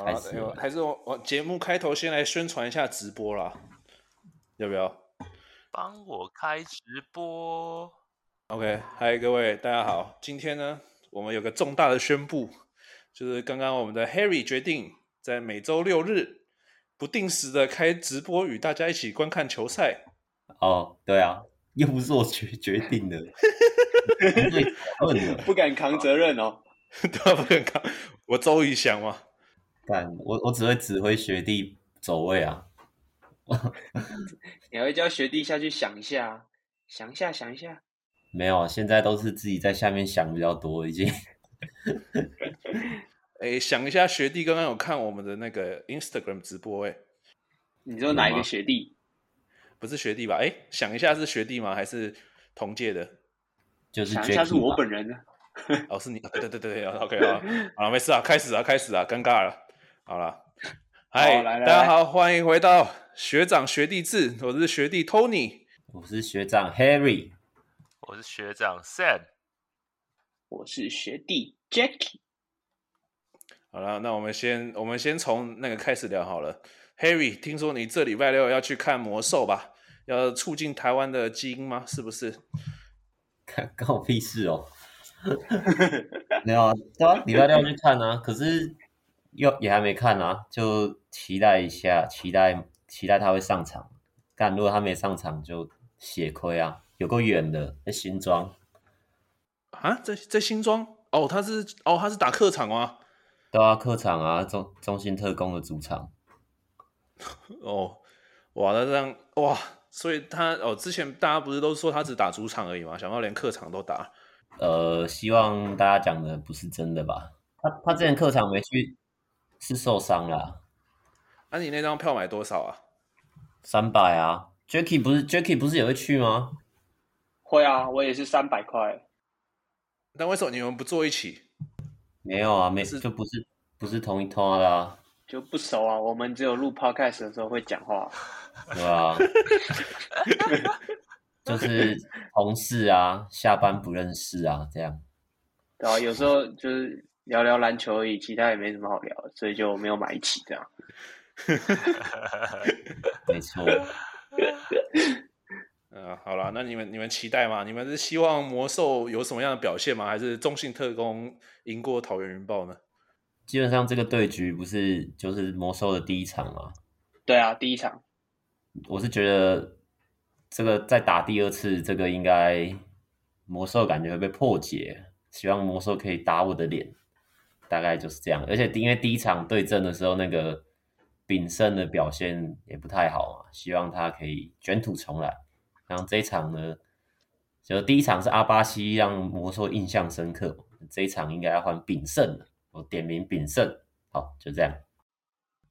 好了，还是我我节目开头先来宣传一下直播啦，要不要？帮我开直播。OK，嗨，各位大家好，今天呢，我们有个重大的宣布，就是刚刚我们的 Harry 决定在每周六日不定时的开直播，与大家一起观看球赛。哦，对啊，又不是我决决定的，不敢扛责任哦，对啊，不敢扛，我周瑜翔嘛。我我只会指挥学弟走位啊！你还会叫学弟下去想一下，想一下，想一下。没有，现在都是自己在下面想比较多，已经。哎，想一下，学弟刚刚有看我们的那个 Instagram 直播哎。你说哪一个学弟？不是学弟吧？哎，想一下是学弟吗？还是同届的？就是想一下是我本人呢。哦，是你？对对对对，OK 啊，好了，没事啊，开始啊，开始啊，尴尬了。好了，嗨，大家好，欢迎回到学长学弟制。我是学弟 Tony，我是学长 Harry，我是学长 Sam，我是学弟 Jackie。好了，那我们先我们先从那个开始聊好了。Harry，听说你这礼拜六要去看魔兽吧？要促进台湾的基因吗？是不是？看关我屁事哦！没有啊，对啊，礼拜六要去看啊，可是。又也还没看啊，就期待一下，期待期待他会上场。但如果他没上场，就血亏啊！有够远的，在新庄啊，在在新庄哦，他是哦，他是打客场吗？对啊，客场啊，中中心特工的主场。哦，哇，那这样哇，所以他哦，之前大家不是都说他只打主场而已吗？想不到连客场都打。呃，希望大家讲的不是真的吧？他他之前客场没去。是受伤了，那、啊、你那张票买多少啊？三百啊，Jacky 不是 Jacky 不是也会去吗？会啊，我也是三百块。但为什么你们不坐一起？没有啊，每次，就不是不是同一拖的啊，就不熟啊。我们只有录 Podcast 的时候会讲话，对啊？就是同事啊，下班不认识啊，这样。对啊，有时候就是。聊聊篮球而已，其他也没什么好聊，所以就没有买一起这样。没错。嗯，好了，那你们你们期待吗？你们是希望魔兽有什么样的表现吗？还是中信特工赢过桃园云豹呢？基本上这个对局不是就是魔兽的第一场吗？对啊，第一场。我是觉得这个再打第二次，这个应该魔兽感觉会被破解。希望魔兽可以打我的脸。大概就是这样，而且因为第一场对阵的时候，那个炳胜的表现也不太好嘛，希望他可以卷土重来。然后这一场呢，就第一场是阿巴西让魔兽印象深刻，这一场应该要换炳胜了，我点名炳胜。好，就这样。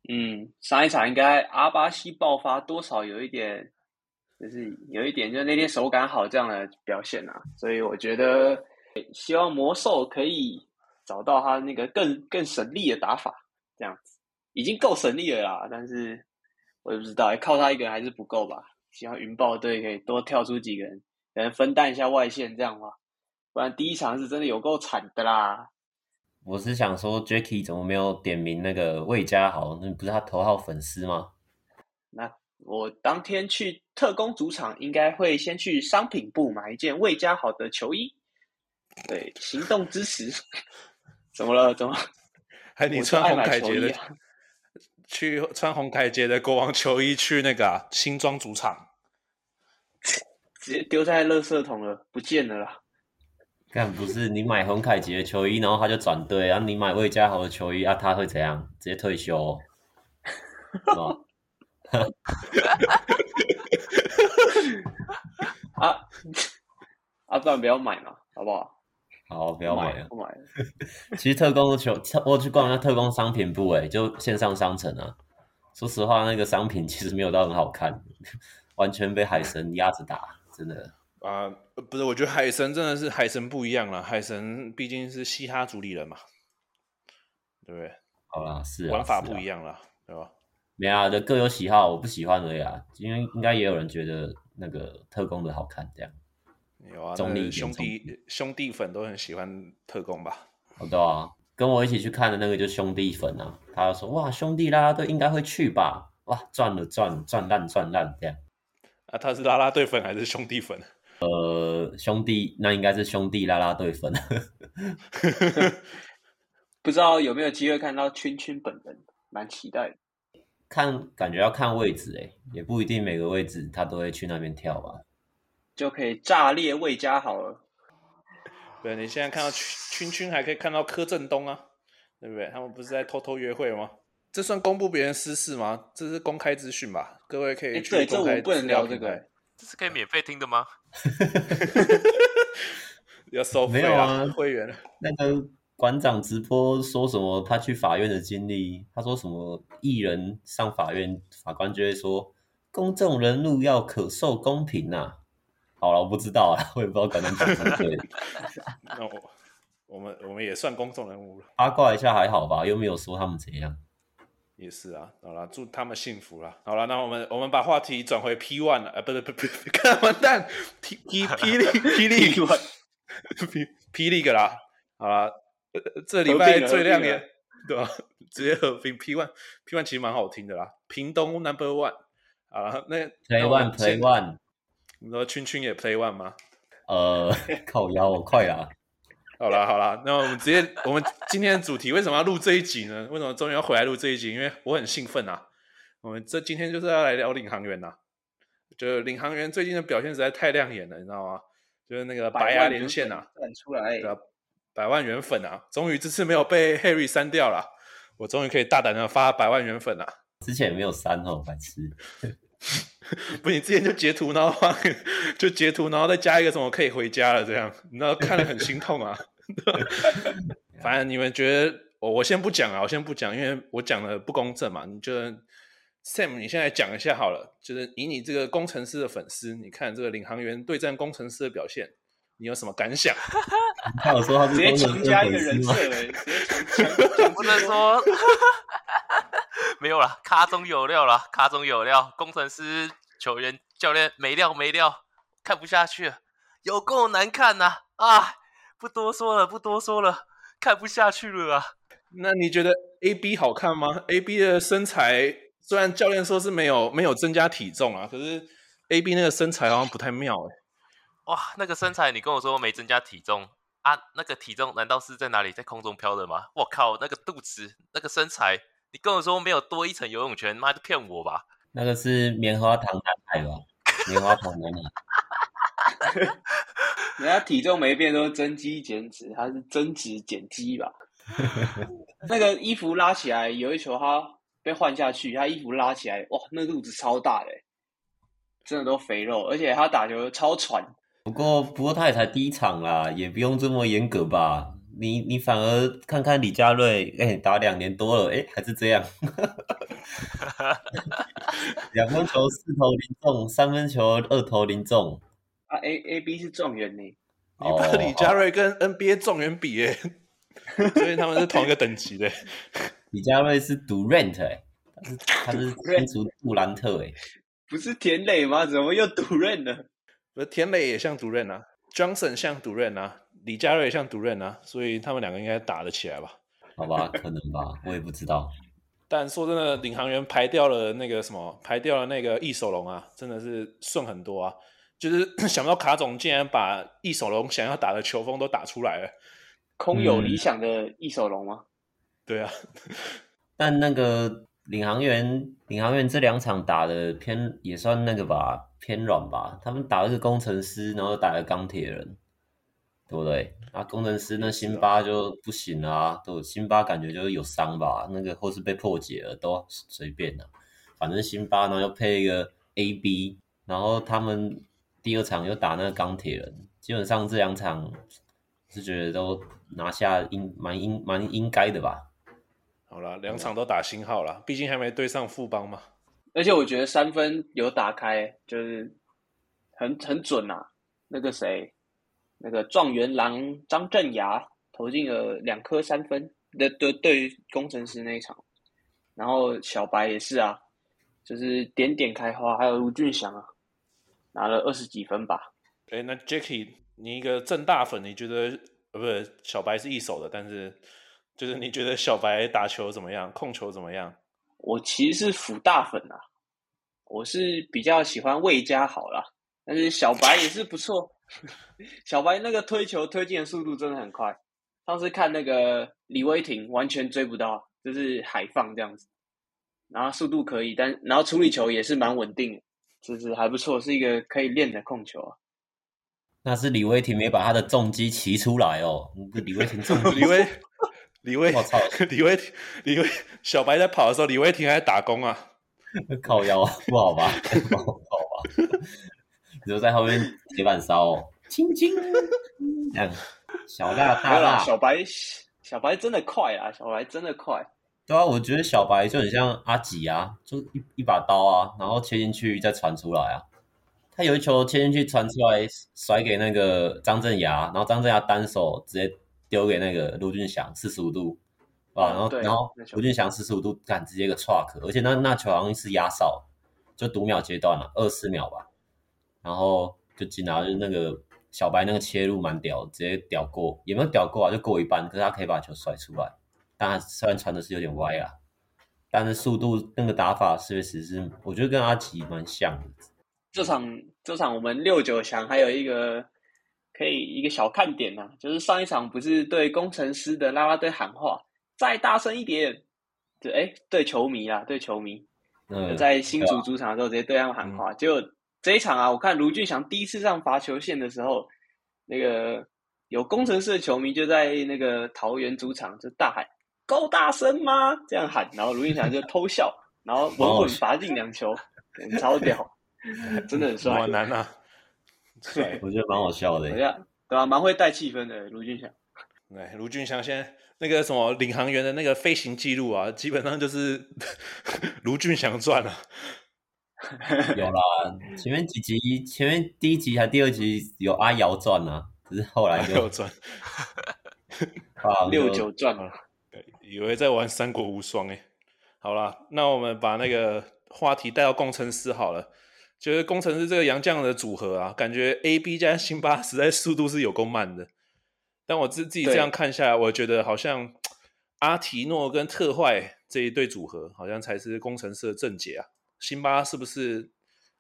嗯，上一场应该阿巴西爆发多少有一点，就是有一点，就是那天手感好这样的表现啊，所以我觉得希望魔兽可以。找到他那个更更省力的打法，这样子已经够省力了啦。但是我也不知道，靠他一个人还是不够吧？希望云豹队可以多跳出几个人，可能分担一下外线，这样吧。不然第一场是真的有够惨的啦。我是想说，Jacky 怎么没有点名那个魏家豪？那不是他头号粉丝吗？那我当天去特工主场，应该会先去商品部买一件魏家豪的球衣。对，行动支持。怎么了？怎么？还你穿红凯杰的，去穿红凯杰的国王球衣去那个、啊、新庄主场，直接丢在垃圾桶了，不见了啦。干不是你买洪凯杰的球衣，然后他就转队，然后你买魏家豪的球衣啊，他会怎样？直接退休、哦？啊啊！不然不要买嘛，好不好？好，不要买了。不买了。其实特工的球，我去逛一下特工商品部，哎，就线上商城啊。说实话，那个商品其实没有到很好看，完全被海神压着打，真的。啊、呃，不是，我觉得海神真的是海神不一样了。海神毕竟是嘻哈主理人嘛，对不对？好啦，是玩法不一样了，对吧？没啊，就各有喜好，我不喜欢而已啊。因为应该也有人觉得那个特工的好看，这样。有啊，兄弟兄弟粉都很喜欢特工吧？好的啊，跟我一起去看的那个就是兄弟粉啊，他就说哇，兄弟啦啦队应该会去吧？哇，赚了赚赚烂赚烂这样。啊，他是啦啦队粉还是兄弟粉？呃，兄弟，那应该是兄弟啦啦队粉。不知道有没有机会看到圈圈本人，蛮期待的。看，感觉要看位置哎，也不一定每个位置他都会去那边跳吧。就可以炸裂魏家好了。对，你现在看到圈圈，还可以看到柯震东啊，对不对？他们不是在偷偷约会吗？这算公布别人私事吗？这是公开资讯吧？各位可以去公开。对，这我不能聊这个。这是可以免费听的吗？要收费啊！没有啊，会员。那个馆长直播说什么？他去法院的经历，他说什么？艺人上法院，法官就会说，公众人物要可受公平呐、啊。好了，我不知道啊，我也不知道可能讲什么对。那我我们我们也算公众人物了，八卦一下还好吧？又没有说他们怎样。也是啊，好了，祝他们幸福了。好了，那我们我们把话题转回 P One 了，呃，不是不不，看完蛋，P P 霹雳霹雳霹霹雳个啦。好了，这礼拜最亮眼，对吧？直接合并 P One P One 其实蛮好听的啦。屏东 Number One 啊，那 Play One Play One，你说圈圈也 Play One 吗？呃，靠腰，我快 啦。好啦好啦，那我们直接，我们今天的主题为什么要录这一集呢？为什么终于要回来录这一集？因为我很兴奋啊！我们这今天就是要来聊领航员呐，就是领航员最近的表现实在太亮眼了，你知道吗？就是那个白牙连线呐，出来，对啊百万元粉啊，终于这次没有被 Harry 删掉了，我终于可以大胆的发百万元粉了。之前也没有删哦，白痴。不，你之前就截图，然后发，就截图，然后再加一个什么可以回家了，这样，你知道看了很心痛啊。反正你们觉得，我我先不讲啊，我先不讲，因为我讲的不公正嘛。你就 Sam，你现在讲一下好了，就是以你这个工程师的粉丝，你看这个领航员对战工程师的表现，你有什么感想？他有说他是直接强加一个人设，直接强，不能说。没有了，卡中有料了，卡中有料。工程师、球员、教练没料没料，看不下去了，有够难看呐！啊，不多说了，不多说了，看不下去了啊。那你觉得 A B 好看吗？A B 的身材虽然教练说是没有没有增加体重啊，可是 A B 那个身材好像不太妙哎。哇，那个身材你跟我说没增加体重啊？那个体重难道是在哪里在空中飘的吗？我靠，那个肚子，那个身材。你跟我说没有多一层游泳圈，妈就骗我吧！那个是棉花糖男孩吧？棉花糖男孩，人家体重没变，都是增肌减脂，他是增脂减肌吧？那个衣服拉起来，有一球他被换下去，他衣服拉起来，哇，那肚子超大的，真的都肥肉，而且他打球超喘。不过，不过他也才第一场啦，也不用这么严格吧？你你反而看看李佳瑞，哎、欸，打两年多了，哎、欸，还是这样。两分球四投零中，三分球二投零中。啊，A A B 是状元呢。你把李佳瑞跟 NBA 状元比，哎，所以他们是同一个等级的。李佳瑞是 Durant 哎，他是他是天竺杜兰特哎，不是田磊吗？怎么又 Durant 呢？不是田磊也像 Durant 啊，Johnson 像 Durant 啊。李佳瑞像独任啊，所以他们两个应该打得起来吧？好吧，可能吧，我也不知道。但说真的，领航员排掉了那个什么，排掉了那个易守龙啊，真的是顺很多啊。就是 想不到卡总竟然把易守龙想要打的球风都打出来了。空有理想的易守龙吗？嗯？对啊。但那个领航员，领航员这两场打的偏也算那个吧，偏软吧。他们打的是工程师，然后打的钢铁人。对不对？啊，工程师那辛巴就不行啊，都辛巴感觉就是有伤吧，那个或是被破解了，都随便啦、啊。反正辛巴呢又配一个 AB，然后他们第二场又打那个钢铁人，基本上这两场是觉得都拿下应蛮应蛮应该的吧。好了，两场都打星号了，毕竟还没对上富邦嘛。而且我觉得三分有打开，就是很很准啊。那个谁？那个状元郎张镇衙投进了两颗三分，对对，对于工程师那一场，然后小白也是啊，就是点点开花，还有卢俊祥啊，拿了二十几分吧。哎，那 Jacky，你一个正大粉，你觉得呃，不是小白是一手的，但是就是你觉得小白打球怎么样？控球怎么样？我其实是辅大粉啊，我是比较喜欢魏家好啦，但是小白也是不错。小白那个推球推进的速度真的很快，上次看那个李威霆完全追不到，就是海放这样子。然后速度可以，但然后处理球也是蛮稳定的，就是还不错，是一个可以练的控球啊。那是李威霆没把他的重击骑出来哦。李威霆重 李威，李威，我操！李威，李威，小白在跑的时候，李威霆还在打工啊，靠腰不好吧？不好吧？只有在后面铁板烧哦，轻轻这样，小辣大辣，小白，小白真的快啊！小白真的快。对啊，我觉得小白就很像阿吉啊，就一一把刀啊，然后切进去再传出来啊。他有一球切进去传出来，甩给那个张镇衙，然后张镇衙单手直接丢给那个卢俊祥四十五度，啊，然后然后卢俊祥四十五度干直接一个 truck，而且那那球好像是压哨，就读秒阶段了，二十秒吧，然后就进了，就那个小白那个切入蛮屌，直接屌过，也没有屌过啊，就过一半，可是他可以把球甩出来。但他，虽然传的是有点歪啊，但是速度那个打法确实是，我觉得跟阿吉蛮像的。这场这场我们六九强还有一个可以一个小看点呐、啊，就是上一场不是对工程师的啦啦队喊话，再大声一点，对，哎，对球迷啊，对球迷，嗯，在新竹主场的时候直接对他们喊话。结果、嗯、这一场啊，我看卢俊祥第一次上罚球线的时候，那个有工程师的球迷就在那个桃园主场就大喊。够大声吗？这样喊，然后卢俊祥就偷笑，然后稳稳罚进两球，超屌，真的很帅。暖男啊，对，我觉得蛮好笑的。对啊，对啊，蛮会带气氛的卢俊祥。对，卢俊祥现在那个什么领航员的那个飞行记录啊，基本上就是 卢俊祥赚了。有啦，前面几集，前面第一集还第二集有阿瑶传啊，只是后来就赚，啊，六九赚了。以为在玩三国无双哎，好啦，那我们把那个话题带到工程师好了。觉得工程师这个杨将的组合啊，感觉 A B 加辛巴实在速度是有够慢的。但我自自己这样看下来，我觉得好像阿提诺跟特坏这一对组合，好像才是工程师的正解啊。辛巴是不是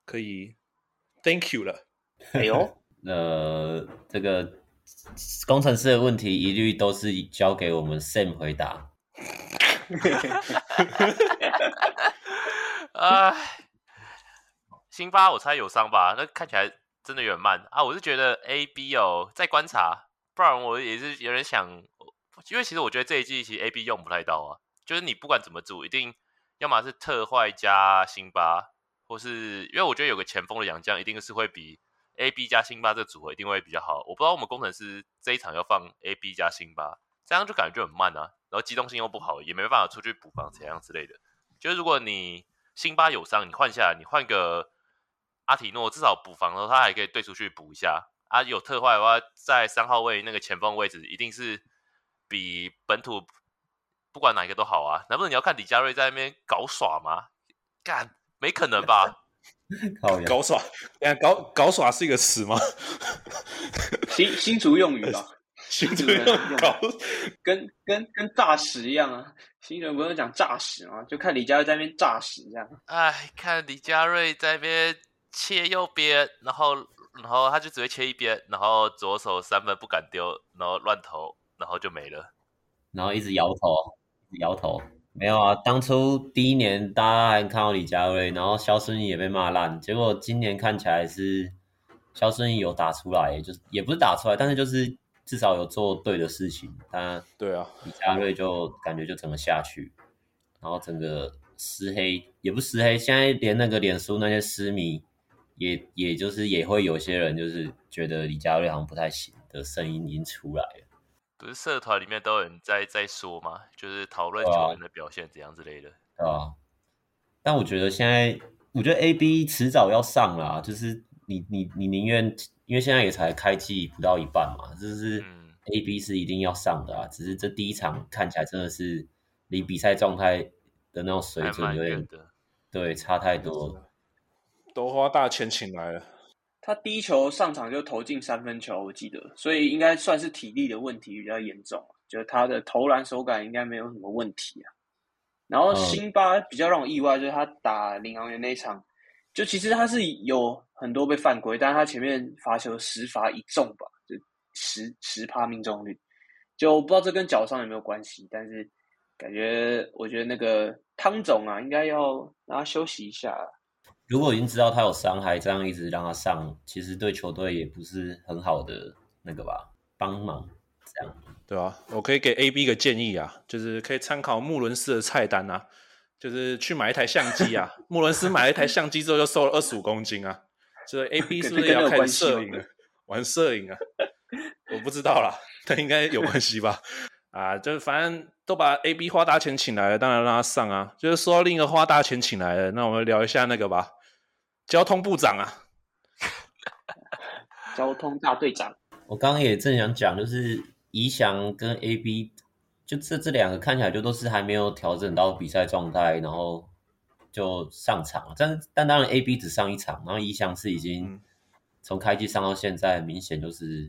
可以 Thank you 了？哎呦，呃，这个工程师的问题一律都是交给我们 Sam 回答。哎，辛巴我猜有伤吧？那看起来真的有点慢啊！我是觉得 A B 哦，在观察，不然我也是有点想，因为其实我觉得这一季其实 A B 用不太到啊。就是你不管怎么组，一定要么是特坏加辛巴，或是因为我觉得有个前锋的洋将，一定是会比 A B 加辛巴这个组合一定会比较好。我不知道我们工程师这一场要放 A B 加辛巴，这样就感觉很慢啊。然后机动性又不好，也没办法出去补防怎样之类的。就是如果你辛巴有伤，你换下来，你换个阿提诺，至少补防的时候他还可以对出去补一下。啊，有特坏的话，在三号位那个前锋位置，一定是比本土不管哪一个都好啊。难不成你要看李佳瑞在那边搞耍吗？干，没可能吧？搞耍？搞搞耍是一个词吗？新新竹用语吧。新人搞跟跟跟诈屎一样啊！新人不是讲诈屎吗？就看李佳瑞在那边诈屎这样。哎，看李佳瑞在那边切右边，然后然后他就只会切一边，然后左手三分不敢丢，然后乱投，然后就没了，然后一直摇头，摇头。没有啊，当初第一年大家还看到李佳瑞，然后肖顺义也被骂烂，结果今年看起来是肖顺义有打出来，就是也不是打出来，但是就是。至少有做对的事情，他对啊，李佳瑞就感觉就整个下去，然后整个失黑也不失黑，现在连那个脸书那些私迷也也就是也会有些人就是觉得李佳瑞好像不太行的声音已经出来了。不是社团里面都有人在在说吗？就是讨论球员的表现怎样之类的。对啊，但我觉得现在我觉得 A B 迟早要上啦，就是你你你宁愿。因为现在也才开季不到一半嘛，就是 A B 是一定要上的啊，只是这第一场看起来真的是离比赛状态的那种水准有点对差太多了。都花大钱请来了，他第一球上场就投进三分球，我记得，所以应该算是体力的问题比较严重。就他的投篮手感应该没有什么问题啊。然后辛巴比较让我意外，就是他打领航员那一场，就其实他是有很多被犯规，但是他前面罚球十罚一中吧，就十十趴命中率，就不知道这跟脚伤有没有关系，但是感觉我觉得那个汤总啊，应该要让他休息一下。如果已经知道他有伤害，这样一直让他上，其实对球队也不是很好的那个吧，帮忙这样。对啊，我可以给 A B 一个建议啊，就是可以参考穆伦斯的菜单啊，就是去买一台相机啊。穆伦斯买了一台相机之后就瘦了二十五公斤啊，所以 A B 是不是也要开始摄影了？玩摄影啊？我不知道啦，但应该有关系吧？啊，就是反正都把 A B 花大钱请来了，当然让他上啊。就是说到另一个花大钱请来了，那我们聊一下那个吧，交通部长啊，交通大队长。我刚刚也正想讲，就是。宜翔跟 AB 就这这两个看起来就都是还没有调整到比赛状态，然后就上场了。但但当然 AB 只上一场，然后宜翔是已经从开季上到现在，明显就是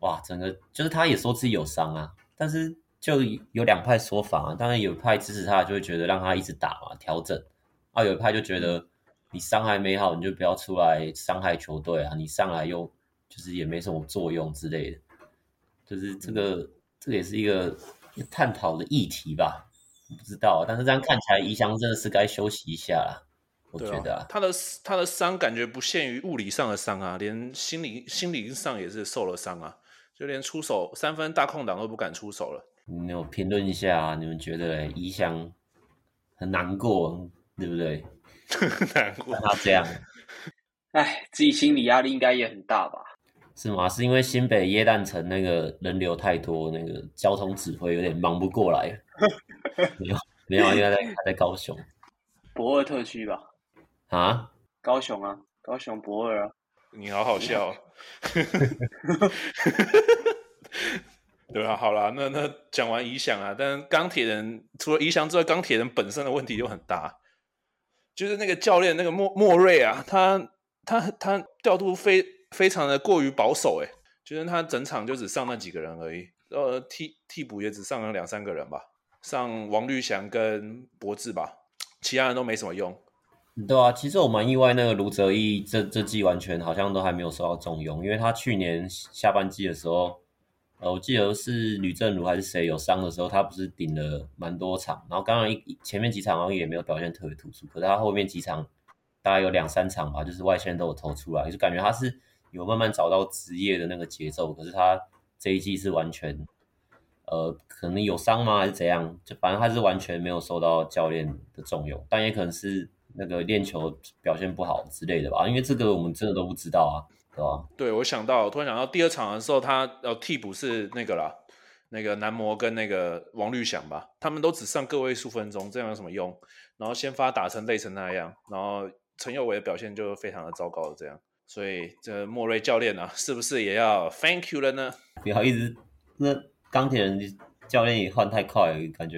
哇，整个就是他也说自己有伤啊，但是就有两派说法啊。当然有一派支持他，就会觉得让他一直打嘛，调整啊；有一派就觉得你伤还没好，你就不要出来伤害球队啊，你上来又就是也没什么作用之类的。就是这个，这个也是一个探讨的议题吧，不知道。但是这样看起来，宜翔真的是该休息一下了。我觉得、啊啊、他的他的伤感觉不限于物理上的伤啊，连心理心理上也是受了伤啊，就连出手三分大空档都不敢出手了。你有评论一下、啊，你们觉得宜翔很难过，对不对？难过他这样，哎，自己心理压力应该也很大吧。是吗？是因为新北耶诞城那个人流太多，那个交通指挥有点忙不过来。没有，没有，应该在还在高雄，博尔特区吧？啊？高雄啊，高雄博尔啊。你好好笑。对啊，好啦，那那讲完理想啊，但钢铁人除了理想之外，钢铁人本身的问题就很大，就是那个教练那个莫莫瑞啊，他他他调度非。非常的过于保守，诶，就是他整场就只上那几个人而已，呃，替替补也只上了两三个人吧，上王绿翔跟博智吧，其他人都没什么用。对啊，其实我蛮意外，那个卢哲义这这季完全好像都还没有受到重用，因为他去年下半季的时候，呃，我记得是吕正如还是谁有伤的时候，他不是顶了蛮多场，然后刚刚一前面几场好像也没有表现特别突出，可是他后面几场大概有两三场吧，就是外线都有投出来，就感觉他是。有慢慢找到职业的那个节奏，可是他这一季是完全，呃，可能有伤吗，还是怎样？就反正他是完全没有受到教练的重用，但也可能是那个练球表现不好之类的吧。因为这个我们真的都不知道啊，对我想到，我突然想到第二场的时候，他呃替补是那个啦，那个男模跟那个王绿翔吧，他们都只上个位数分钟，这样有什么用？然后先发打成累成那样，然后陈佑伟的表现就非常的糟糕，这样。所以这莫瑞教练啊，是不是也要 thank you 了呢？不好意思，那钢铁人教练也换太快了，感觉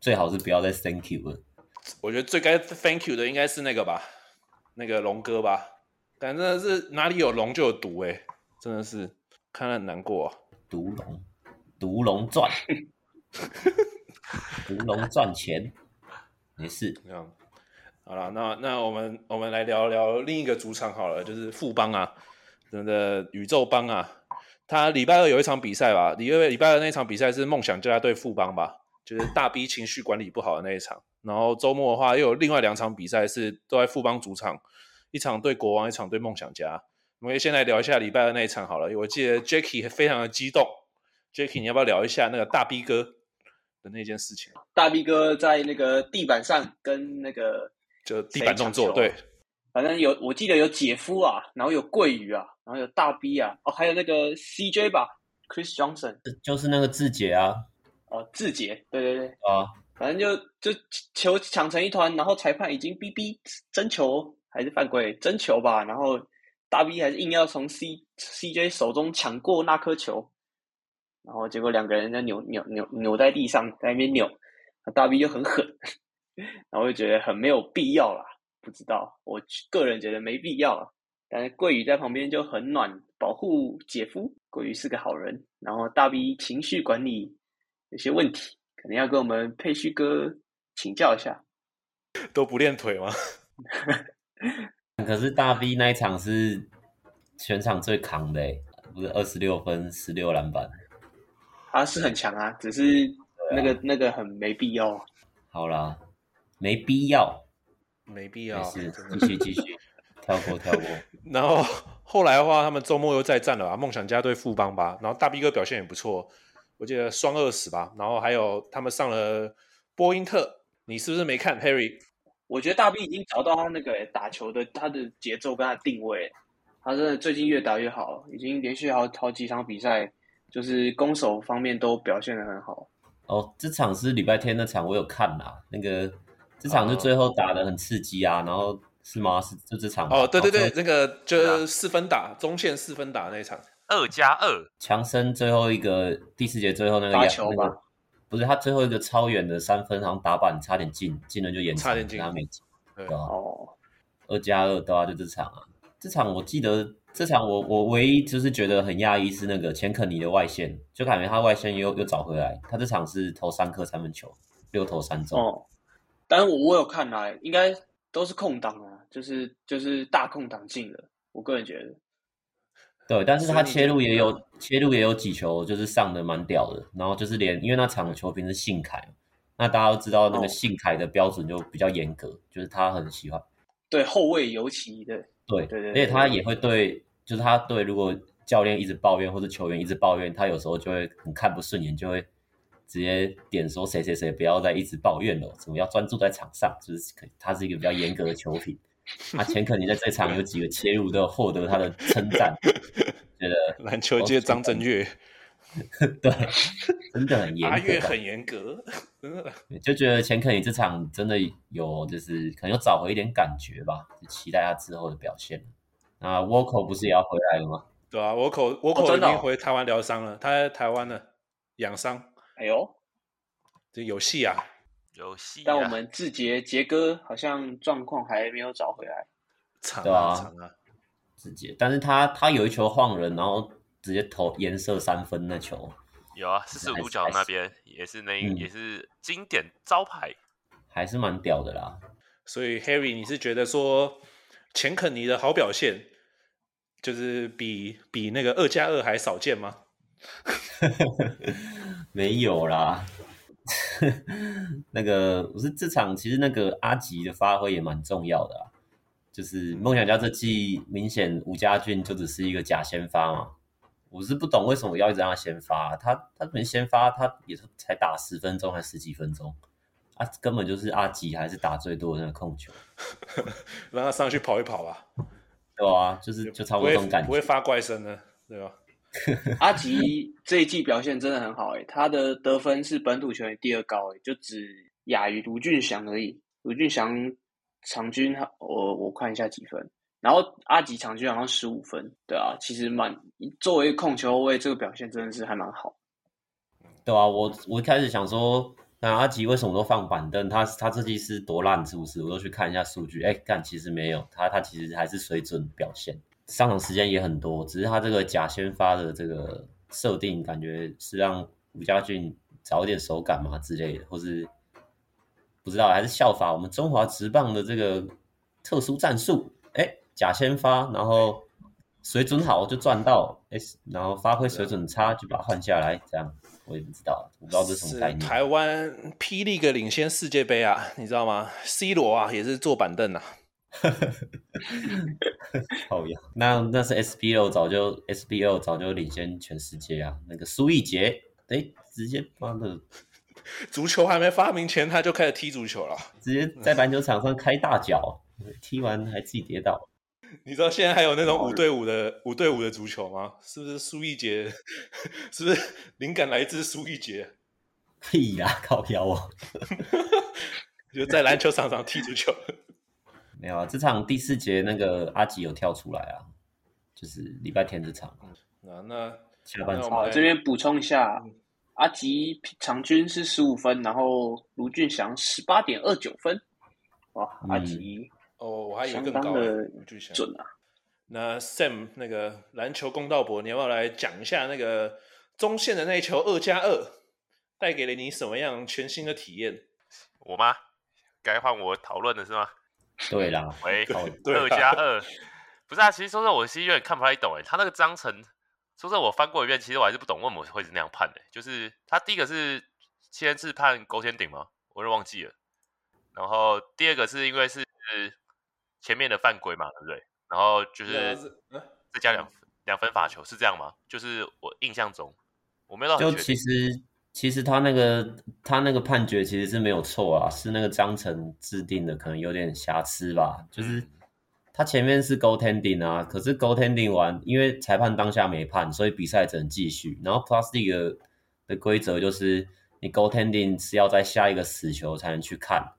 最好是不要再 thank you 了。我觉得最该 thank you 的应该是那个吧，那个龙哥吧。但真的是哪里有龙就有毒哎、欸，真的是看了很难过、啊。毒龙，毒龙赚，毒龙赚钱，没事。好了，那那我们我们来聊聊另一个主场好了，就是富邦啊，真的宇宙邦啊，他礼拜二有一场比赛吧，礼拜礼拜二那场比赛是梦想家对富邦吧，就是大 B 情绪管理不好的那一场。然后周末的话又有另外两场比赛是都在富邦主场，一场对国王，一场对梦想家。我们先来聊一下礼拜二那一场好了，我记得 Jacky 非常的激动，Jacky 你要不要聊一下那个大 B 哥的那件事情？大 B 哥在那个地板上跟那个。就地板动作，对，反正有，我记得有姐夫啊，然后有桂鱼啊，然后有大 B 啊，哦，还有那个 CJ 吧，Chris Johnson，就是那个志杰啊，哦，志杰，对对对，啊，反正就就球抢成一团，然后裁判已经哔哔争球还是犯规，争球吧，然后大 B 还是硬要从 C CJ 手中抢过那颗球，然后结果两个人在扭扭扭扭在地上，在那边扭，大 B 就很狠。然后就觉得很没有必要啦，不知道，我个人觉得没必要啦。但是桂宇在旁边就很暖，保护姐夫。桂宇是个好人，然后大 B 情绪管理有些问题，可能要跟我们佩旭哥请教一下。都不练腿吗？可是大 B 那一场是全场最扛的，不是二十六分、十六篮板。他是很强啊，只是那个、啊、那个很没必要。好啦，没必要，没必要。继续继续，跳过跳过。然后后来的话，他们周末又再战了吧？梦想家对富邦吧。然后大 B 哥表现也不错，我记得双二十吧。然后还有他们上了波音特，你是不是没看 Harry？我觉得大 B 已经找到他那个打球的他的节奏跟他的定位，他真的最近越打越好，已经连续好好几场比赛，就是攻守方面都表现得很好。哦，这场是礼拜天那场，我有看啦。那个这场就最后打的很刺激啊，然后是吗？是就这场？哦，对对对，那个就四分打中线四分打那场，二加二。强森最后一个第四节最后那个罚球吧。那个不是他最后一个超远的三分，好像打板差点进，进了就延长，差点进，他没进。对啊，哦，二加二的话就这场啊，这场我记得这场我我唯一就是觉得很讶异是那个钱肯尼的外线，就感觉他外线又又找回来，他这场是投三颗三分球，六投三中。哦，但是我我有看来，应该都是空档啊，就是就是大空档进了，我个人觉得。对，但是他切入也有切入也有几球，就是上的蛮屌的。然后就是连因为那场的球评是信凯，那大家都知道那个信凯的标准就比较严格，哦、就是他很喜欢对后卫尤其的对对对，而且他也会对，就是他对如果教练一直抱怨或者球员一直抱怨，他有时候就会很看不顺眼，就会直接点说谁谁谁不要再一直抱怨了，怎么要专注在场上，就是他是一个比较严格的球评。啊，钱肯尼在这场有几个切入都获得他的称赞，觉得篮球界张震岳，对，真的很严格，阿岳很严格，真的，就觉得钱肯尼这场真的有，就是可能有找回一点感觉吧，就期待他之后的表现。那沃口不是也要回来了吗？对啊，沃口沃口已经回台湾疗伤了，他在台湾呢养伤。哎呦，这有戏啊！游戏，但我们志杰杰哥好像状况还没有找回来，长啊长啊，志杰，但是他他有一球晃人，然后直接投颜色三分那球，有啊，四十五角那边也是那、嗯、也是经典招牌，还是蛮屌的啦。所以 Harry，你是觉得说钱肯尼的好表现，就是比比那个二加二还少见吗？没有啦。那个不是这场，其实那个阿吉的发挥也蛮重要的啊。就是梦想家这季明显吴家俊就只是一个假先发嘛，我是不懂为什么要一直让他先发。他他能先发，他也是才打十分钟还十几分钟啊，根本就是阿吉还是打最多的那个控球，让他上去跑一跑吧。对啊，就是就差不多这种感觉，不会发怪声的，对吧？阿吉这一季表现真的很好诶，他的得分是本土球员第二高诶，就只亚于卢俊祥而已。卢俊祥场均我我看一下几分，然后阿吉场均好像十五分，对啊，其实蛮作为控球后卫，这个表现真的是还蛮好。对啊，我我一开始想说，那阿吉为什么都放板凳？他他这季是多烂是不是？我都去看一下数据，哎，干其实没有，他他其实还是水准表现。上场时间也很多，只是他这个假先发的这个设定，感觉是让吴家俊找点手感嘛之类的，或是不知道还是效法我们中华职棒的这个特殊战术，哎，假先发，然后水准好就赚到，哎，然后发挥水准差就把他换下来，这样我也不知道，我不知道这是什么概念。台湾霹雳个领先世界杯啊，你知道吗？C 罗啊也是坐板凳啊。好呀，那那是 SBO 早就 SBO 早就领先全世界啊！那个苏奕杰，哎，直接妈的 足球还没发明前，他就开始踢足球了，直接在篮球场上开大脚，踢完还自己跌倒。你知道现在还有那种五对五的五对五的足球吗？是不是苏奕杰？是不是灵感来自苏奕杰？屁呀，靠腰啊！就在篮球场上踢足球。没有啊，这场第四节那个阿吉有跳出来啊，就是礼拜天这场。那那下半场，好，这边补充一下，嗯、阿吉场均是十五分，然后卢俊祥十八点二九分。哇，阿吉哦，我还以为更高的准啊。那 Sam 那个篮球公道博，你要不要来讲一下那个中线的那一球二加二？带给了你什么样全新的体验？我吗？该换我讨论的是吗？对啦，喂，对啦 二加二，不是啊。其实说实话，我其实有点看不太懂哎。他那个章程，说实话，我翻过一遍，其实我还是不懂为什么会是那样判的。就是他第一个是先是判勾天顶吗？我就忘记了。然后第二个是因为是前面的犯规嘛，对不对？然后就是再加两两分罚球，是这样吗？就是我印象中，我没有到很。就其实其实他那个他那个判决其实是没有错啊，是那个章程制定的可能有点瑕疵吧。就是他前面是 goaltending 啊，可是 goaltending 完，因为裁判当下没判，所以比赛只能继续。然后 Plus League 的规则就是你 goaltending 是要在下一个死球才能去看。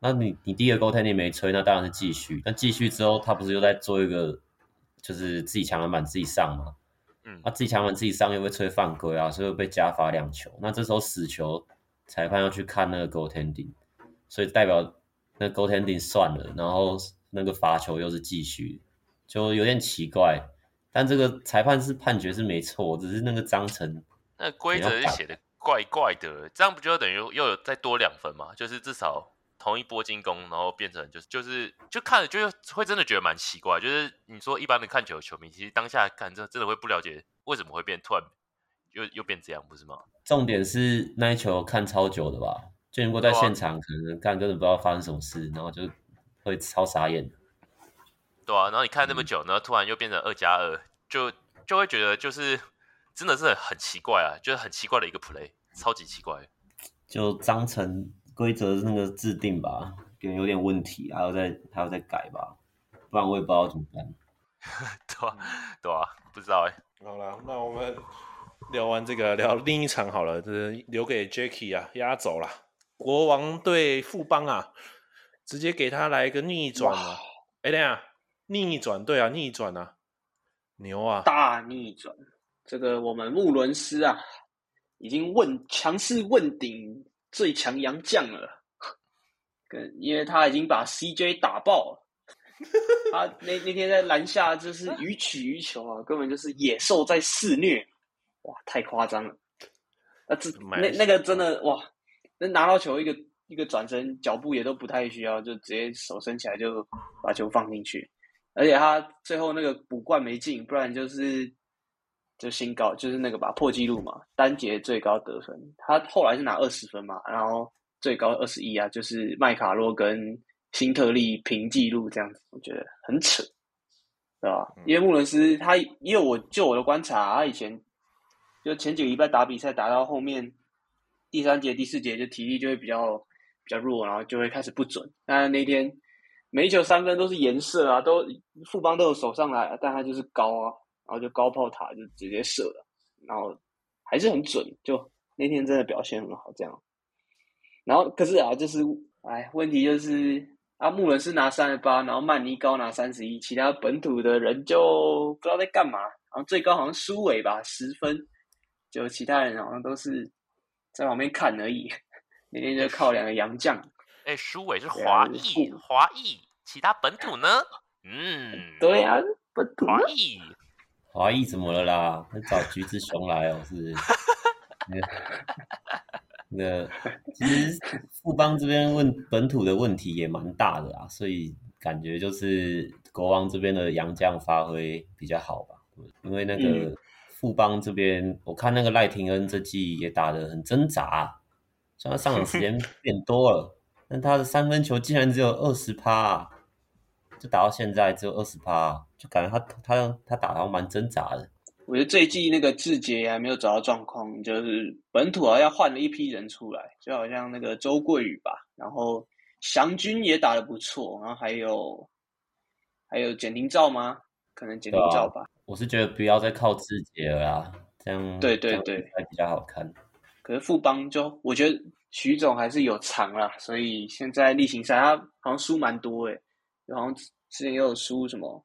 那你你第一个 goaltending 没吹，那当然是继续。那继续之后，他不是又在做一个，就是自己抢篮板自己上吗？嗯，他自己抢完自己上又被吹犯规啊，所以会被加罚两球。那这时候死球，裁判要去看那个 goaltending，所以代表那 goaltending 算了，然后那个罚球又是继续，就有点奇怪。但这个裁判是判决是没错，只是那个章程那规则是写的怪怪的，这样不就等于又有再多两分吗？就是至少。同一波进攻，然后变成就是就是就看着就会真的觉得蛮奇怪。就是你说一般的看球的球迷，其实当下看这真的会不了解为什么会变突然又又变这样，不是吗？重点是那一球看超久的吧？就如果在现场，可能看根本不知道发生什么事，然后就会超傻眼。对啊，然后你看那么久，然后突然又变成二加二，就就会觉得就是真的是很奇怪啊，就是很奇怪的一个 play，超级奇怪。就章程。规则那个制定吧，可能有点问题，还要再还要再改吧，不然我也不知道怎么办。对啊，对啊，不知道哎。好了，那我们聊完这个，聊另一场好了，就是留给 Jacky 啊，压轴了。国王对富邦啊，直接给他来一个逆转啊！哎，等下，逆转，对啊，逆转啊，牛啊，大逆转！这个我们穆伦斯啊，已经问强势问鼎。最强洋将了，跟因为他已经把 CJ 打爆了，他那那天在篮下就是予取予求啊，根本就是野兽在肆虐，哇，太夸张了！啊，这那那个真的哇，那拿到球一个一个转身，脚步也都不太需要，就直接手伸起来就把球放进去，而且他最后那个补灌没进，不然就是。就新高，就是那个吧，破纪录嘛，单节最高得分。他后来是拿二十分嘛，然后最高二十一啊，就是麦卡洛跟辛特利平纪录这样子，我觉得很扯，对吧？嗯、因为穆伦斯他，因为我就我的观察，他以前就前几个礼拜打比赛打到后面第三节、第四节，就体力就会比较比较弱，然后就会开始不准。但那天每一球三分都是颜色啊，都富邦都有守上来，但他就是高啊。然后就高炮塔就直接射了，然后还是很准，就那天真的表现很好，这样。然后可是啊，就是哎，问题就是阿穆伦是拿三十八，然后曼尼高拿三十一，其他本土的人就不知道在干嘛。然后最高好像苏伟吧，十分，就其他人好像都是在旁边看而已。那天就靠两个洋将。哎，苏伟是华裔，华裔，其他本土呢？嗯，对啊，本土华裔。华裔怎么了啦？找橘子熊来哦，是不是？那个，那，其实富邦这边问本土的问题也蛮大的啊，所以感觉就是国王这边的洋将发挥比较好吧。因为那个富邦这边，嗯、我看那个赖廷恩这季也打得很挣扎，虽然他上场时间变多了，但他的三分球竟然只有二十趴啊。就打到现在只有二十趴，就感觉他他他打得蛮挣扎的。我觉得这一季那个志杰还没有找到状况，就是本土好像换了一批人出来，就好像那个周桂宇吧，然后祥军也打得不错，然后还有还有简廷照吗？可能简廷照吧、啊。我是觉得不要再靠志杰了啊，这样对对对，还比较好看。可是富邦就我觉得徐总还是有长啦，所以现在例行赛他好像输蛮多诶、欸。好像之前也有输什么，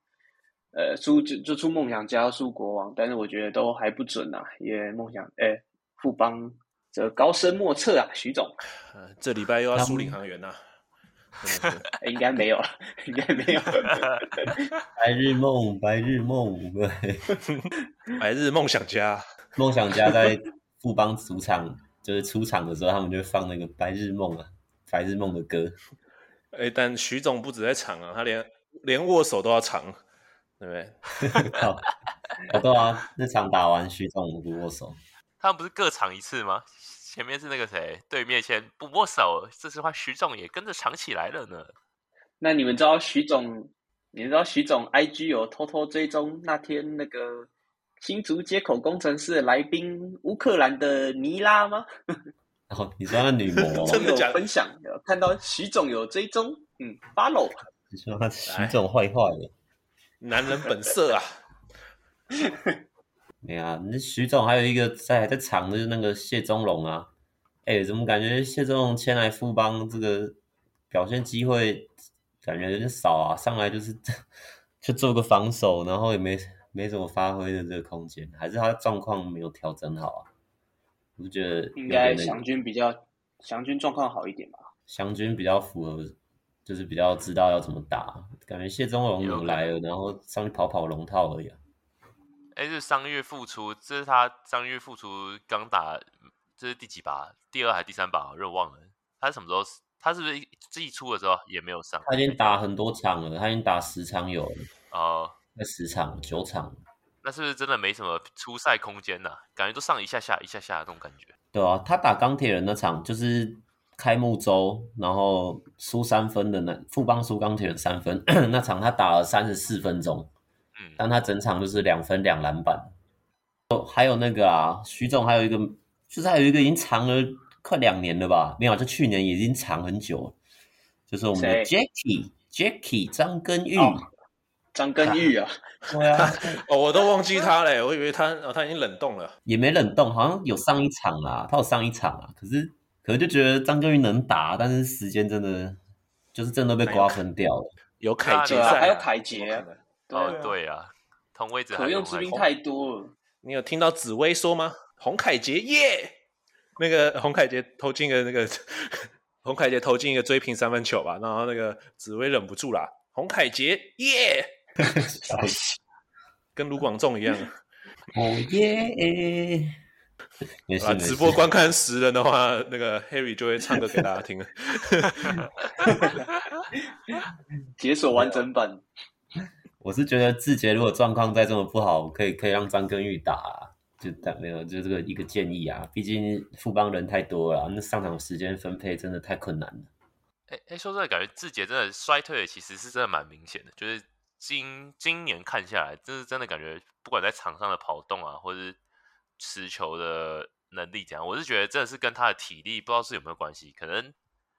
呃，输就就出梦想家输国王，但是我觉得都还不准啊。因为梦想，哎，富邦这高深莫测啊，徐总。呃，这礼拜又要输领航员呐、啊？应该没有了，应该没有。白日梦，白日梦，对，白日梦想家，梦想家在富邦主场就是出场的时候，他们就放那个《白日梦》啊，《白日梦》的歌。哎，但徐总不止在场啊，他连连握手都要长，对不对？好，好对啊，那场打完徐总不握手，他们不是各场一次吗？前面是那个谁，对面先不握手，这次话徐总也跟着藏起来了呢。那你们知道徐总？你知道徐总 IG 有偷偷追踪那天那个新竹接口工程师的来宾乌克兰的尼拉吗？哦，你说那女模 真的假的？分享看到徐总有追踪，嗯，follow。你说他徐总坏坏的，男人本色啊！没啊，那徐总还有一个在在场的，就是那个谢宗龙啊。哎、欸，怎么感觉谢宗龙签来富邦这个表现机会？感觉有点少啊，上来就是就做个防守，然后也没没怎么发挥的这个空间，还是他状况没有调整好啊？我觉得应该祥军比较祥军状况好一点吧？祥军比较符合，就是比较知道要怎么打。感觉谢宗荣有来了，然后上去跑跑龙套而已啊。哎，这上月复出，这是他上月复出刚打，这是第几把？第二还是第三把？我忘了，他什么时候？他是不是自己出的时候也没有上？他已经打很多场了，他已经打十场有了哦，那十场九场，那是不是真的没什么出赛空间呢、啊？感觉都上一下下一下下的那种感觉。对啊，他打钢铁人那场就是开幕周，然后输三分的那富邦输钢铁人三分 那场，他打了三十四分钟，嗯，但他整场就是两分两篮板。哦，还有那个啊，徐总还有一个，就是还有一个已经藏了。快两年了吧？没有，就去年已经藏很久了。就是我们的 Jacky，Jacky 张根玉，张根玉啊，对啊，哦，我都忘记他嘞，我以为他哦，他已经冷冻了，也没冷冻，好像有上一场啦，他有上一场啊。可是，可能就觉得张根玉能打，但是时间真的就是真的被瓜分掉了。有凯杰，还有凯杰，哦，对啊，同位置可用之兵太多了。你有听到紫薇说吗？洪凯杰耶。那个洪凯杰投进个那个洪凯杰投进一个追平三分球吧，然后那个紫薇忍不住啦，洪凯杰耶，跟卢广仲一样，哦耶！啊，直播观看十人的话，那个 Harry 就会唱歌给大家听了，解锁完整版。我是觉得志杰如果状况再这么不好，可以可以让张根玉打啊。就打没有，就这个一个建议啊。毕竟富邦人太多了，那上场时间分配真的太困难了。哎哎，说真的，感觉志杰真的衰退的，其实是真的蛮明显的。就是今今年看下来，就是真的感觉，不管在场上的跑动啊，或者是持球的能力怎样，我是觉得真的是跟他的体力不知道是有没有关系，可能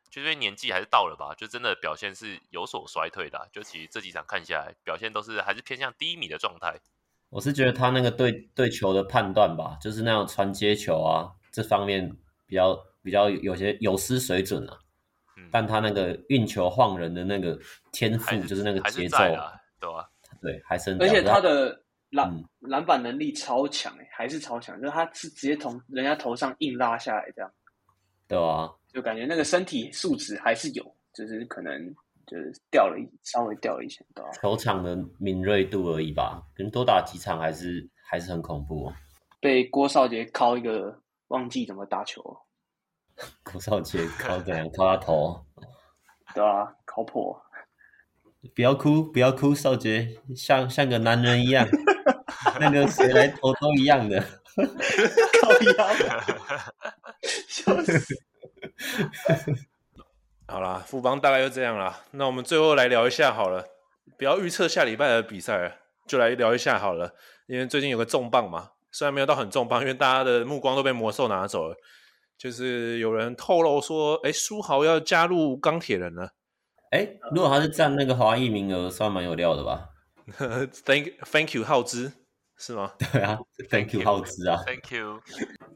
就因为年纪还是到了吧，就真的表现是有所衰退的啊。就其实这几场看下来，表现都是还是偏向低迷的状态。我是觉得他那个对对球的判断吧，就是那种传接球啊，这方面比较比较有些有失水准啊。嗯，但他那个运球晃人的那个天赋，就是那个节奏，对吧？对，还是而且他的篮篮板能力超强诶，还是超强，就是他是直接从人家头上硬拉下来这样。对啊，就感觉那个身体素质还是有，就是可能。就是掉了一稍微掉了一些，球场的敏锐度而已吧，能多打几场还是还是很恐怖哦。被郭少杰敲一个，忘记怎么打球。郭少杰敲怎样？敲他头？对啊，敲破。不要哭，不要哭，少杰像像个男人一样，那个谁来投都一样的。靠腰，笑死。好啦，副帮大概就这样啦。那我们最后来聊一下好了，不要预测下礼拜的比赛了，就来聊一下好了。因为最近有个重磅嘛，虽然没有到很重磅，因为大家的目光都被魔兽拿走了。就是有人透露说，哎，书豪要加入钢铁人了。哎，如果他是占那个华裔名额，算蛮有料的吧？Thank Thank you，浩之是吗？对啊，Thank you，浩之啊。Thank you，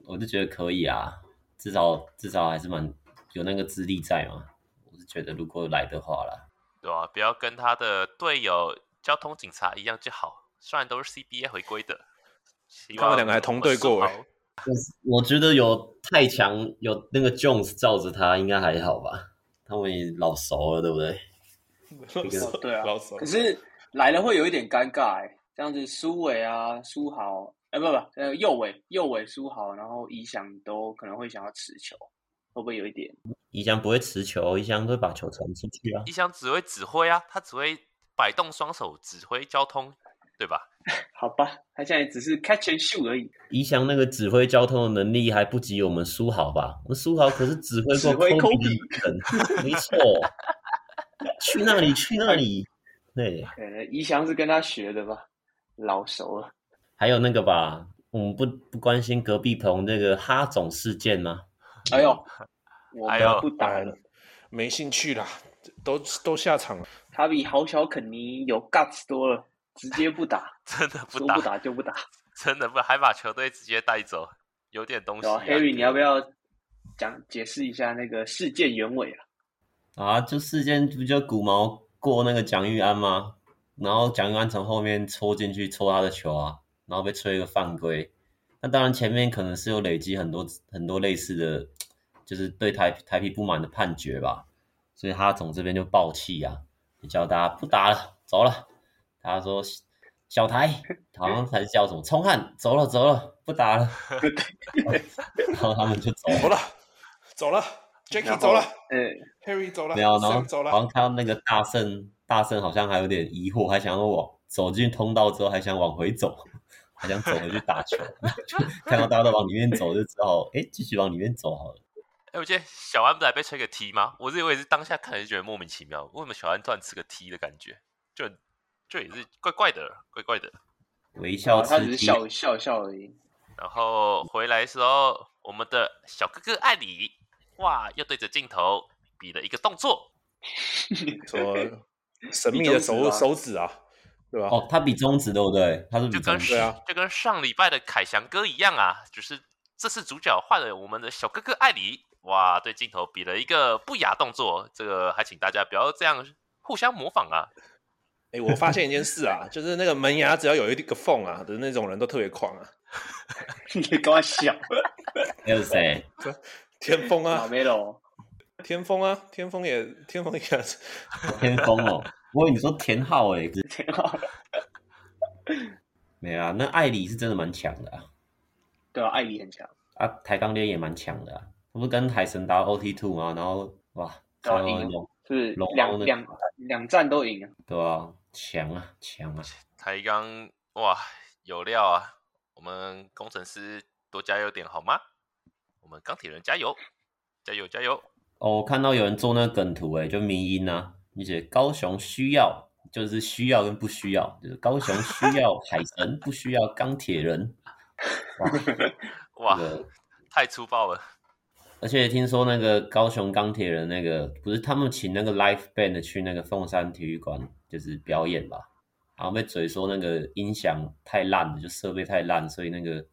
我就觉得可以啊，至少至少还是蛮有那个资历在嘛。我是觉得如果来的话啦，对啊，不要跟他的队友交通警察一样就好。虽然都是 CBA 回归的，他们两个还同队过哎。我觉得有太强，有那个 Jones 罩着他，应该还好吧？他们也老熟了，对不对？对啊，老熟。可是来了会有一点尴尬哎，这样子苏伟啊、苏豪哎，不不，呃，右伟右伟、苏豪，然后怡翔都可能会想要持球，会不会有一点？怡翔不会持球，怡翔会把球传出去啊。怡翔只会指挥啊，他只会摆动双手指挥交通，对吧？好吧，他现在只是 catch and shoot 而已。宜翔那个指挥交通的能力还不及我们书豪吧？我们书豪可是指挥过 Kobe 的人，没错。去那里，去那里。对，可怡翔是跟他学的吧？老熟了。还有那个吧，我们不不关心隔壁棚那个哈总事件吗？哎呦，我们不打了，没兴趣啦，都都下场了。他比豪小肯尼有 guts 多了，直接不打，真的不打，不打就不打，真的不，还把球队直接带走，有点东西、啊。Harry，你要不要讲解释一下那个事件原委啊？啊，就事件不就古毛过那个蒋玉安吗？然后蒋玉安从后面戳进去戳他的球啊，然后被吹一个犯规。那当然前面可能是有累积很多很多类似的，就是对台台皮不满的判决吧。所以他总这边就爆气啊，就叫大家不打了，走了。他说小台好像才是叫什么冲汉，走了走了，不打了。然后他们就走了，走了。Jacky 走了，嗯，Harry 走了，没有，然后走了。好像看到那个大圣，大圣好像还有点疑惑，还想要往走进通道之后，还想往回走，还想走回去打球。看到大家都往里面走，就只好哎继续往里面走好了。哎，我记得小安不是还被吹个 T 吗？我这我也是当下看就觉得莫名其妙，为什么小安突然吃个 T 的感觉，就就也是怪怪的，怪怪的。微笑他只是笑笑笑而已。然后回来的时候，我们的小哥哥艾里。哇！又对着镜头比了一个动作，说神秘的手手指啊，对吧？哦，他比中指对不对？他是比中指啊，就跟上礼拜的凯翔哥一样啊，就是这次主角换了我们的小哥哥艾里，哇，对镜头比了一个不雅动作，这个还请大家不要这样互相模仿啊。哎，我发现一件事啊，就是那个门牙只要有一个缝啊的那种人都特别狂啊。你跟我笑，那是谁？天风啊，没有。天风啊，天风也，天风也是。天风哦，我以为你说田浩哎，田浩。没啊，那艾里是真的蛮强的啊。对啊，艾里很强。啊，台钢烈也蛮强的啊，他不是跟海神打 OT two 吗？然后哇，都赢，是两两两战都赢啊。对啊，强啊，强啊。台钢哇，有料啊！我们工程师多加油点好吗？我们钢铁人加油，加油，加油！哦，我看到有人做那个梗图，哎，就迷音啊，你觉得高雄需要，就是需要跟不需要，就是高雄需要海神，不需要钢铁人。哇，这个、太粗暴了！而且听说那个高雄钢铁人那个，不是他们请那个 l i f e band 去那个凤山体育馆，就是表演吧，然后被嘴说那个音响太烂了，就设备太烂，所以那个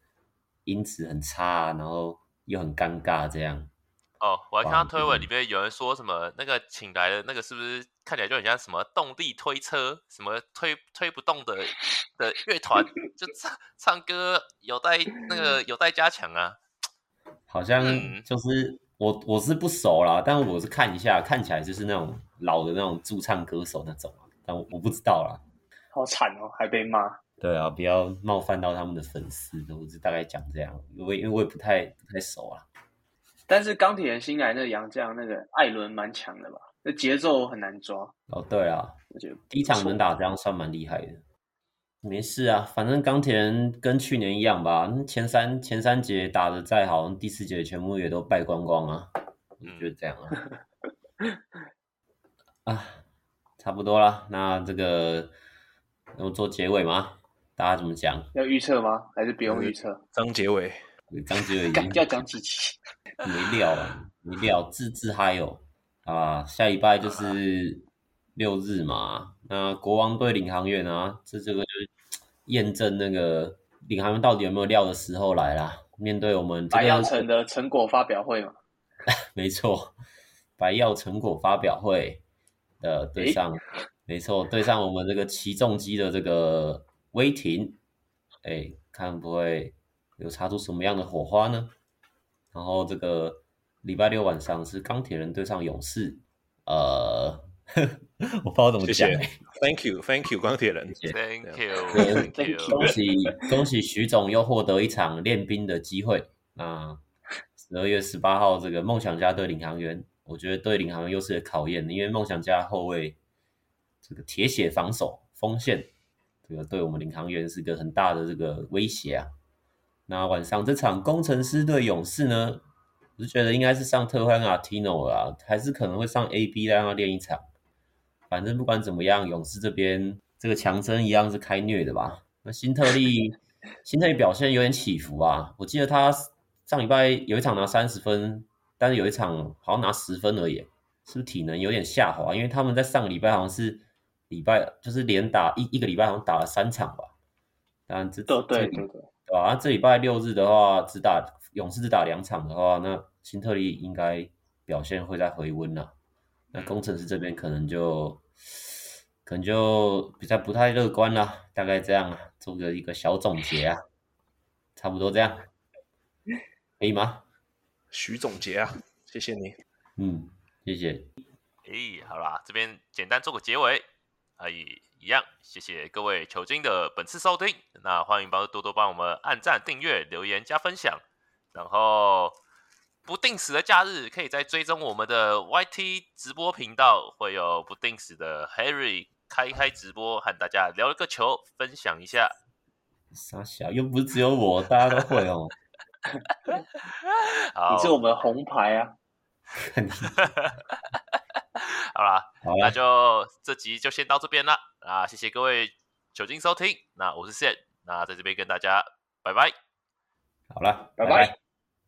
音质很差，然后。又很尴尬，这样。哦，我还看到推文里面有人说什么，那个请来的那个是不是看起来就很像什么动力推车，什么推推不动的的乐团，就唱唱歌有待那个有待加强啊。好像就是、嗯、我我是不熟啦，但我是看一下，看起来就是那种老的那种驻唱歌手那种，但我，我不知道啦。好惨哦，还被骂。对啊，不要冒犯到他们的粉丝，我是大概讲这样，因为因为我也不太不太熟啊。但是钢铁人新来那个洋将那个艾伦蛮强的吧？那节奏很难抓。哦，对啊，我觉得第一场能打这样算蛮厉害的。没事啊，反正钢铁人跟去年一样吧，前三前三节打的再好，第四节全部也都败光光啊。我觉得这样啊。啊，差不多了，那这个要做结尾吗？大家怎么讲？要预测吗？还是不用预测？张结尾，张结尾，敢叫张琪琪，没料啊，没料，自自嗨哦啊！下礼拜就是六日嘛，那国王对领航员啊，这这个就是验证那个领航员到底有没有料的时候来啦。面对我们白曜城的成果发表会嘛，没错，白曜成果发表会的对上，欸、没错，对上我们这个起重机的这个。威霆，哎，看不会有擦出什么样的火花呢？然后这个礼拜六晚上是钢铁人对上勇士，呃，我不知道怎么讲，谢谢 Thank you，Thank you，钢铁人。Thank you，Thank you。恭喜恭喜徐总又获得一场练兵的机会。那十二月十八号这个梦想家对领航员，我觉得对领航员又是个考验，因为梦想家后卫这个铁血防守锋线，这个对我们领航员是个很大的这个威胁啊。那晚上这场工程师对勇士呢，我是觉得应该是上特欢阿 Tino 啊，还是可能会上 AB 让他练一场。反正不管怎么样，勇士这边这个强森一样是开虐的吧？那辛特利，辛特利表现有点起伏啊。我记得他上礼拜有一场拿三十分，但是有一场好像拿十分而已，是不是体能有点下滑？因为他们在上个礼拜好像是礼拜就是连打一一个礼拜，好像打了三场吧。当然这对对对对对吧？这礼拜六日的话，只打勇士只打两场的话，那辛特利应该表现会再回温了。那工程师这边可能就可能就比较不太乐观了，大概这样啊，做个一个小总结啊，差不多这样，可以吗？徐总结啊，谢谢你。嗯，谢谢。哎，好啦，这边简单做个结尾，哎，一样，谢谢各位球经的本次收听，那欢迎帮多多帮我们按赞、订阅、留言、加分享，然后。不定时的假日，可以在追踪我们的 YT 直播频道，会有不定时的 Harry 开开直播，和大家聊一个球，分享一下。傻小，又不是只有我，大家都会哦。你是我们红牌啊！好啦，好啦，那就这集就先到这边了啊！谢谢各位酒精收听，那我是 Sam，那在这边跟大家拜拜。好了，拜拜。拜拜